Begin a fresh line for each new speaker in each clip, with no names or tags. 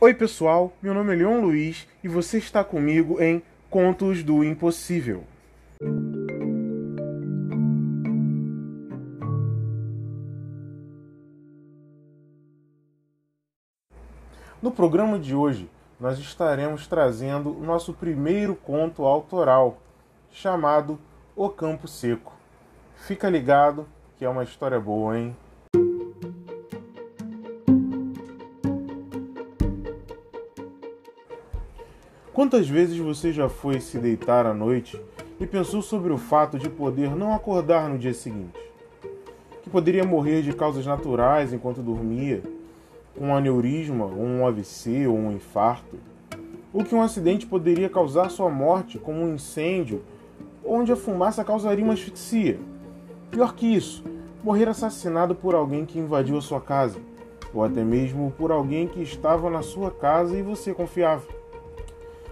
Oi, pessoal, meu nome é Leon Luiz e você está comigo em Contos do Impossível. No programa de hoje, nós estaremos trazendo o nosso primeiro conto autoral, chamado O Campo Seco. Fica ligado que é uma história boa, hein? Quantas vezes você já foi se deitar à noite e pensou sobre o fato de poder não acordar no dia seguinte? Que poderia morrer de causas naturais enquanto dormia, um aneurisma, um AVC ou um infarto? Ou que um acidente poderia causar sua morte, como um incêndio, onde a fumaça causaria uma asfixia? Pior que isso, morrer assassinado por alguém que invadiu a sua casa, ou até mesmo por alguém que estava na sua casa e você confiava.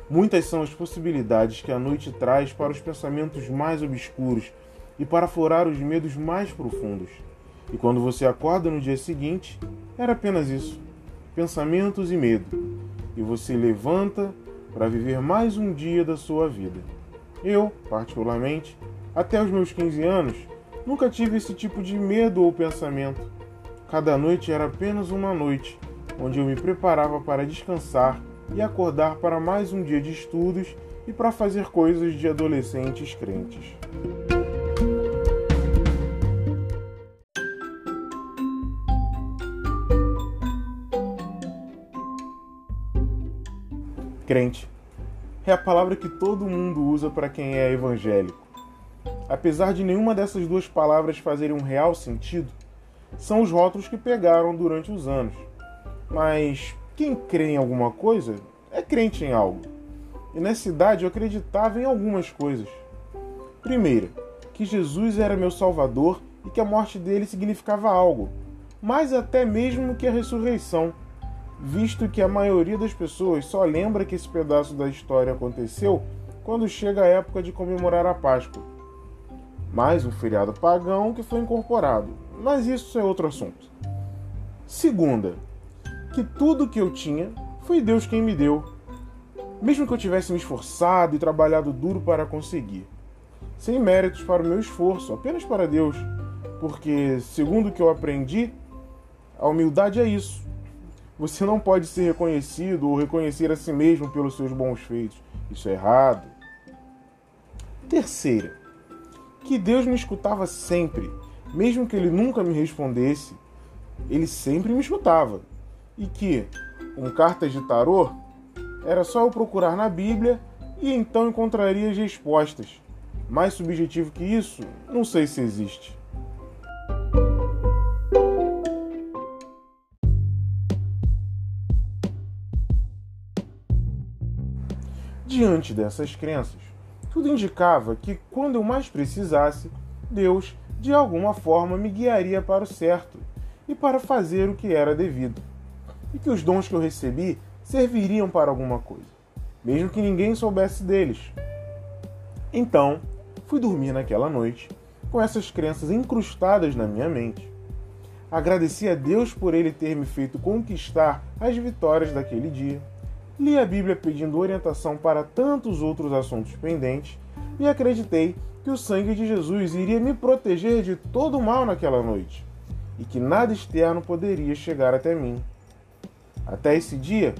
Muitas são as possibilidades que a noite traz para os pensamentos mais obscuros e para aflorar os medos mais profundos. E quando você acorda no dia seguinte, era apenas isso: pensamentos e medo. E você levanta para viver mais um dia da sua vida. Eu, particularmente, até os meus 15 anos, nunca tive esse tipo de medo ou pensamento. Cada noite era apenas uma noite, onde eu me preparava para descansar e acordar para mais um dia de estudos e para fazer coisas de adolescentes crentes. Crente é a palavra que todo mundo usa para quem é evangélico. Apesar de nenhuma dessas duas palavras fazerem um real sentido, são os rótulos que pegaram durante os anos. Mas quem crê em alguma coisa é crente em algo. E nessa idade eu acreditava em algumas coisas. Primeira, que Jesus era meu Salvador e que a morte dele significava algo, mais até mesmo que a ressurreição, visto que a maioria das pessoas só lembra que esse pedaço da história aconteceu quando chega a época de comemorar a Páscoa. Mais um feriado pagão que foi incorporado, mas isso é outro assunto. Segunda, que tudo que eu tinha foi Deus quem me deu, mesmo que eu tivesse me esforçado e trabalhado duro para conseguir, sem méritos para o meu esforço, apenas para Deus, porque, segundo o que eu aprendi, a humildade é isso. Você não pode ser reconhecido ou reconhecer a si mesmo pelos seus bons feitos. Isso é errado. Terceira, que Deus me escutava sempre, mesmo que ele nunca me respondesse, ele sempre me escutava e que, com cartas de tarô, era só eu procurar na Bíblia e então encontraria as respostas. Mais subjetivo que isso, não sei se existe. Diante dessas crenças, tudo indicava que quando eu mais precisasse, Deus, de alguma forma, me guiaria para o certo e para fazer o que era devido e que os dons que eu recebi serviriam para alguma coisa, mesmo que ninguém soubesse deles. Então, fui dormir naquela noite com essas crenças incrustadas na minha mente. Agradeci a Deus por ele ter me feito conquistar as vitórias daquele dia. Li a Bíblia pedindo orientação para tantos outros assuntos pendentes e acreditei que o sangue de Jesus iria me proteger de todo o mal naquela noite e que nada externo poderia chegar até mim. Até esse dia,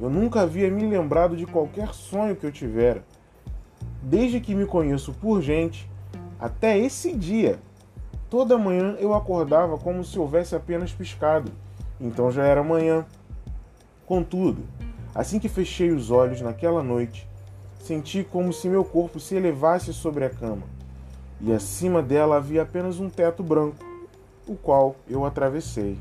eu nunca havia me lembrado de qualquer sonho que eu tivera. Desde que me conheço por gente, até esse dia, toda manhã eu acordava como se houvesse apenas piscado. Então já era manhã. Contudo, assim que fechei os olhos naquela noite, senti como se meu corpo se elevasse sobre a cama, e acima dela havia apenas um teto branco, o qual eu atravessei.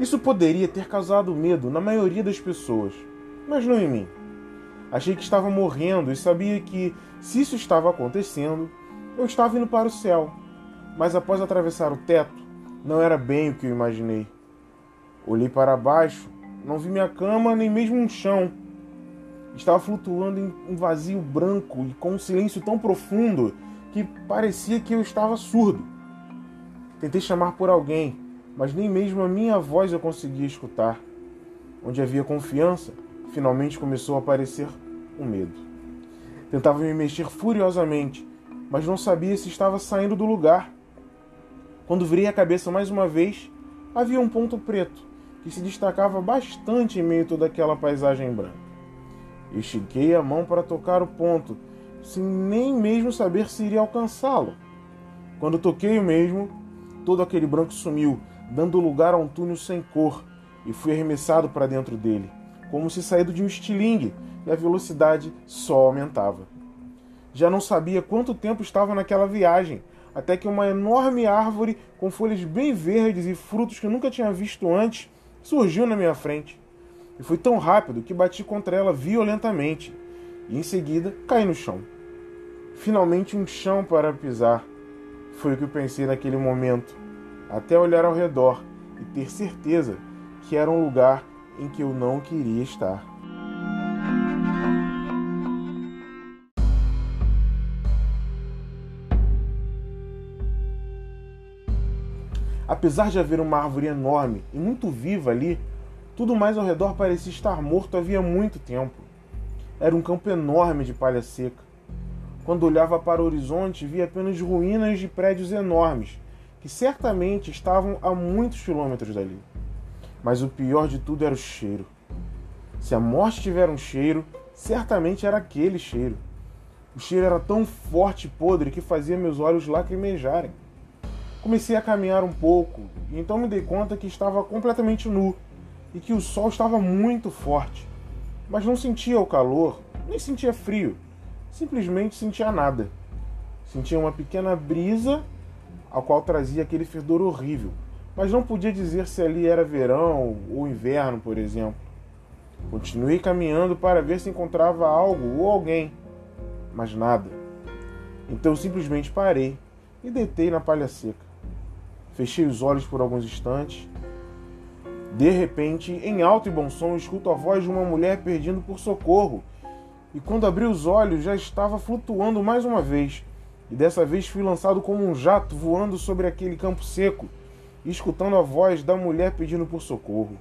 Isso poderia ter causado medo na maioria das pessoas, mas não em mim. Achei que estava morrendo e sabia que, se isso estava acontecendo, eu estava indo para o céu. Mas após atravessar o teto, não era bem o que eu imaginei. Olhei para baixo, não vi minha cama nem mesmo um chão. estava flutuando em um vazio branco e com um silêncio tão profundo que parecia que eu estava surdo. Tentei chamar por alguém, mas nem mesmo a minha voz eu conseguia escutar. Onde havia confiança, finalmente começou a aparecer o um medo. Tentava me mexer furiosamente, mas não sabia se estava saindo do lugar. Quando virei a cabeça mais uma vez, havia um ponto preto que se destacava bastante em meio a toda aquela paisagem branca. Estiquei a mão para tocar o ponto, sem nem mesmo saber se iria alcançá-lo. Quando toquei o mesmo, todo aquele branco sumiu, dando lugar a um túnel sem cor, e fui arremessado para dentro dele, como se saído de um estilingue, e a velocidade só aumentava. Já não sabia quanto tempo estava naquela viagem, até que uma enorme árvore com folhas bem verdes e frutos que eu nunca tinha visto antes surgiu na minha frente. E foi tão rápido que bati contra ela violentamente e em seguida caí no chão. Finalmente um chão para pisar. Foi o que eu pensei naquele momento, até olhar ao redor e ter certeza que era um lugar em que eu não queria estar. Apesar de haver uma árvore enorme e muito viva ali, tudo mais ao redor parecia estar morto havia muito tempo. Era um campo enorme de palha seca. Quando olhava para o horizonte, via apenas ruínas de prédios enormes, que certamente estavam a muitos quilômetros dali. Mas o pior de tudo era o cheiro. Se a morte tiver um cheiro, certamente era aquele cheiro. O cheiro era tão forte e podre que fazia meus olhos lacrimejarem. Comecei a caminhar um pouco e então me dei conta que estava completamente nu e que o sol estava muito forte, mas não sentia o calor, nem sentia frio, simplesmente sentia nada. Sentia uma pequena brisa, a qual trazia aquele fedor horrível, mas não podia dizer se ali era verão ou inverno, por exemplo. Continuei caminhando para ver se encontrava algo ou alguém, mas nada. Então simplesmente parei e deitei na palha seca. Fechei os olhos por alguns instantes de repente, em alto e bom som, escuto a voz de uma mulher pedindo por socorro. E quando abri os olhos, já estava flutuando mais uma vez. E dessa vez fui lançado como um jato voando sobre aquele campo seco, escutando a voz da mulher pedindo por socorro.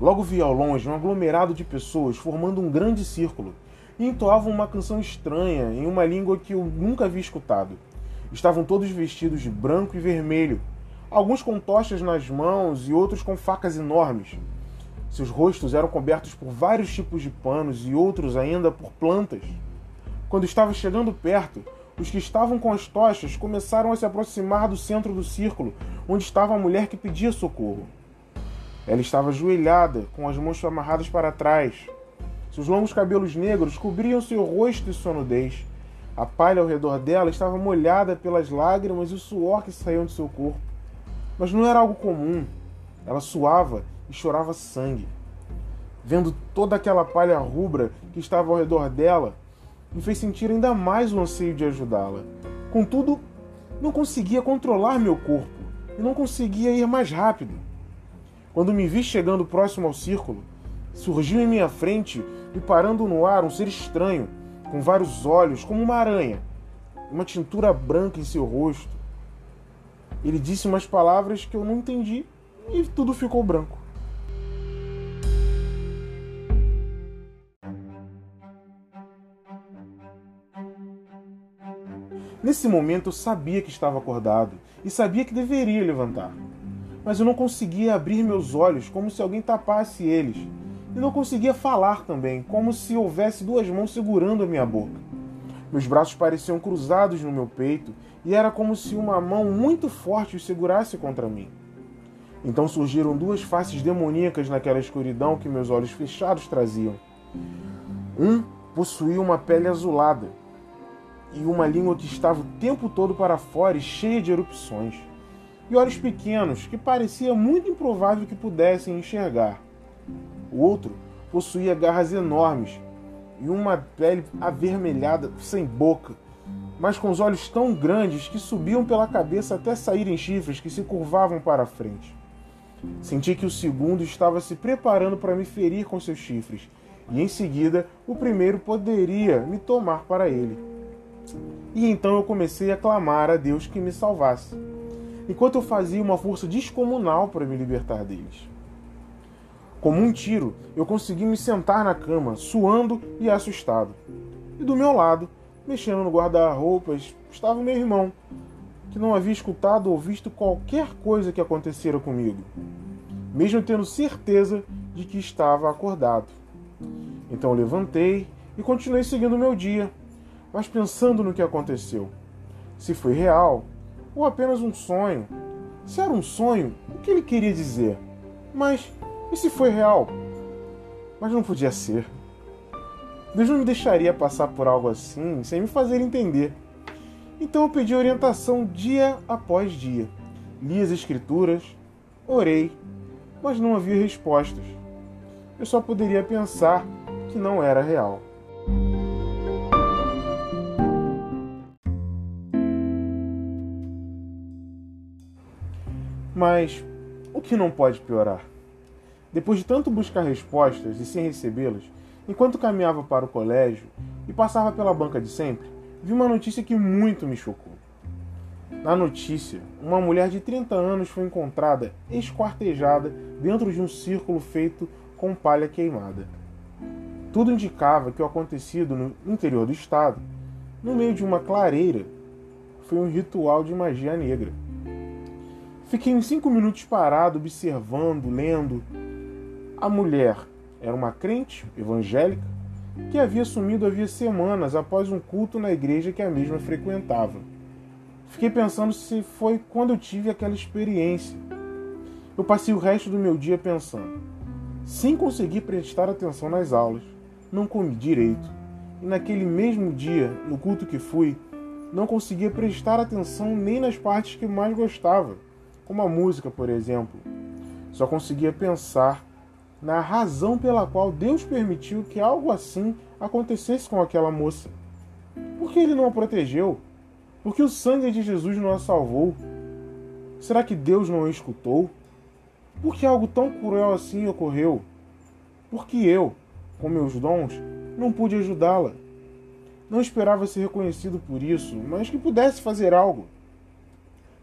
Logo vi ao longe um aglomerado de pessoas formando um grande círculo e entoavam uma canção estranha em uma língua que eu nunca havia escutado. Estavam todos vestidos de branco e vermelho, alguns com tochas nas mãos e outros com facas enormes. Seus rostos eram cobertos por vários tipos de panos e outros ainda por plantas. Quando estava chegando perto, os que estavam com as tochas começaram a se aproximar do centro do círculo, onde estava a mulher que pedia socorro. Ela estava ajoelhada, com as mãos amarradas para trás, seus longos cabelos negros cobriam seu rosto e sua nudez. A palha ao redor dela estava molhada pelas lágrimas e o suor que saíam de seu corpo. Mas não era algo comum. Ela suava e chorava sangue. Vendo toda aquela palha rubra que estava ao redor dela, me fez sentir ainda mais o anseio de ajudá-la. Contudo, não conseguia controlar meu corpo e não conseguia ir mais rápido. Quando me vi chegando próximo ao círculo, surgiu em minha frente e parando no ar um ser estranho, com vários olhos, como uma aranha, uma tintura branca em seu rosto. Ele disse umas palavras que eu não entendi e tudo ficou branco. Nesse momento eu sabia que estava acordado e sabia que deveria levantar. Mas eu não conseguia abrir meus olhos como se alguém tapasse eles e não conseguia falar também, como se houvesse duas mãos segurando a minha boca. Meus braços pareciam cruzados no meu peito e era como se uma mão muito forte os segurasse contra mim. Então surgiram duas faces demoníacas naquela escuridão que meus olhos fechados traziam. Um possuía uma pele azulada e uma língua que estava o tempo todo para fora e cheia de erupções, e olhos pequenos que parecia muito improvável que pudessem enxergar. O outro possuía garras enormes e uma pele avermelhada, sem boca, mas com os olhos tão grandes que subiam pela cabeça até saírem chifres que se curvavam para a frente. Senti que o segundo estava se preparando para me ferir com seus chifres, e em seguida o primeiro poderia me tomar para ele. E então eu comecei a clamar a Deus que me salvasse, enquanto eu fazia uma força descomunal para me libertar deles. Como um tiro, eu consegui me sentar na cama, suando e assustado. E do meu lado, Mexendo no guarda-roupas estava o meu irmão, que não havia escutado ou visto qualquer coisa que acontecera comigo, mesmo tendo certeza de que estava acordado. Então levantei e continuei seguindo meu dia, mas pensando no que aconteceu. Se foi real ou apenas um sonho. Se era um sonho, o que ele queria dizer? Mas e se foi real? Mas não podia ser. Deus não me deixaria passar por algo assim sem me fazer entender. Então eu pedi orientação dia após dia. Li as escrituras, orei, mas não havia respostas. Eu só poderia pensar que não era real. Mas o que não pode piorar? Depois de tanto buscar respostas e sem recebê-las, Enquanto caminhava para o colégio e passava pela banca de sempre, vi uma notícia que muito me chocou. Na notícia, uma mulher de 30 anos foi encontrada esquartejada dentro de um círculo feito com palha queimada. Tudo indicava que o acontecido no interior do estado, no meio de uma clareira, foi um ritual de magia negra. Fiquei uns cinco minutos parado, observando, lendo. A mulher era uma crente evangélica que havia sumido havia semanas após um culto na igreja que a mesma frequentava. Fiquei pensando se foi quando eu tive aquela experiência. Eu passei o resto do meu dia pensando. Sem conseguir prestar atenção nas aulas, não comi direito. E naquele mesmo dia, no culto que fui, não conseguia prestar atenção nem nas partes que mais gostava, como a música, por exemplo. Só conseguia pensar na razão pela qual Deus permitiu que algo assim acontecesse com aquela moça. Por que ele não a protegeu? Por que o sangue de Jesus não a salvou? Será que Deus não a escutou? Por que algo tão cruel assim ocorreu? Por que eu, com meus dons, não pude ajudá-la? Não esperava ser reconhecido por isso, mas que pudesse fazer algo.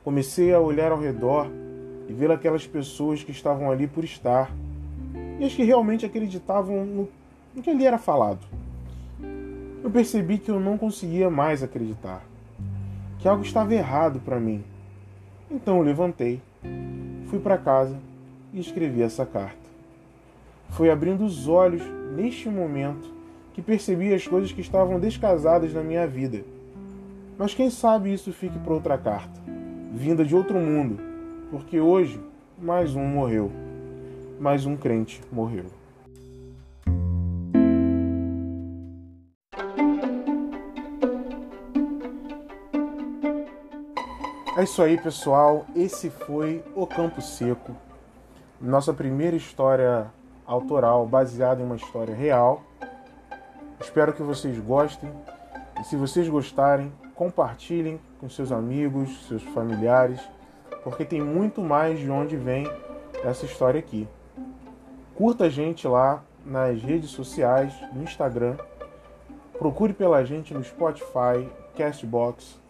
Comecei a olhar ao redor e ver aquelas pessoas que estavam ali por estar e as que realmente acreditavam no, no que ali era falado. Eu percebi que eu não conseguia mais acreditar, que algo estava errado para mim. Então eu levantei, fui para casa e escrevi essa carta. Foi abrindo os olhos neste momento que percebi as coisas que estavam descasadas na minha vida. Mas quem sabe isso fique para outra carta, vinda de outro mundo, porque hoje mais um morreu mais um crente morreu. É isso aí, pessoal. Esse foi O Campo Seco, nossa primeira história autoral baseada em uma história real. Espero que vocês gostem. E se vocês gostarem, compartilhem com seus amigos, seus familiares, porque tem muito mais de onde vem essa história aqui. Curta a gente lá nas redes sociais, no Instagram. Procure pela gente no Spotify, Castbox.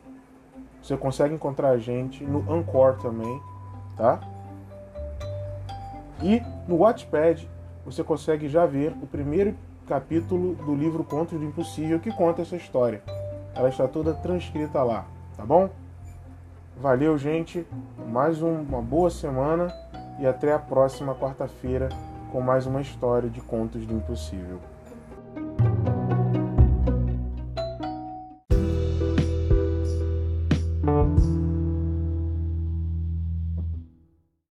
Você consegue encontrar a gente no Anchor também, tá? E no Watchpad você consegue já ver o primeiro capítulo do livro Contos do Impossível que conta essa história. Ela está toda transcrita lá, tá bom? Valeu, gente. Mais uma boa semana e até a próxima quarta-feira com mais uma história de contos do impossível.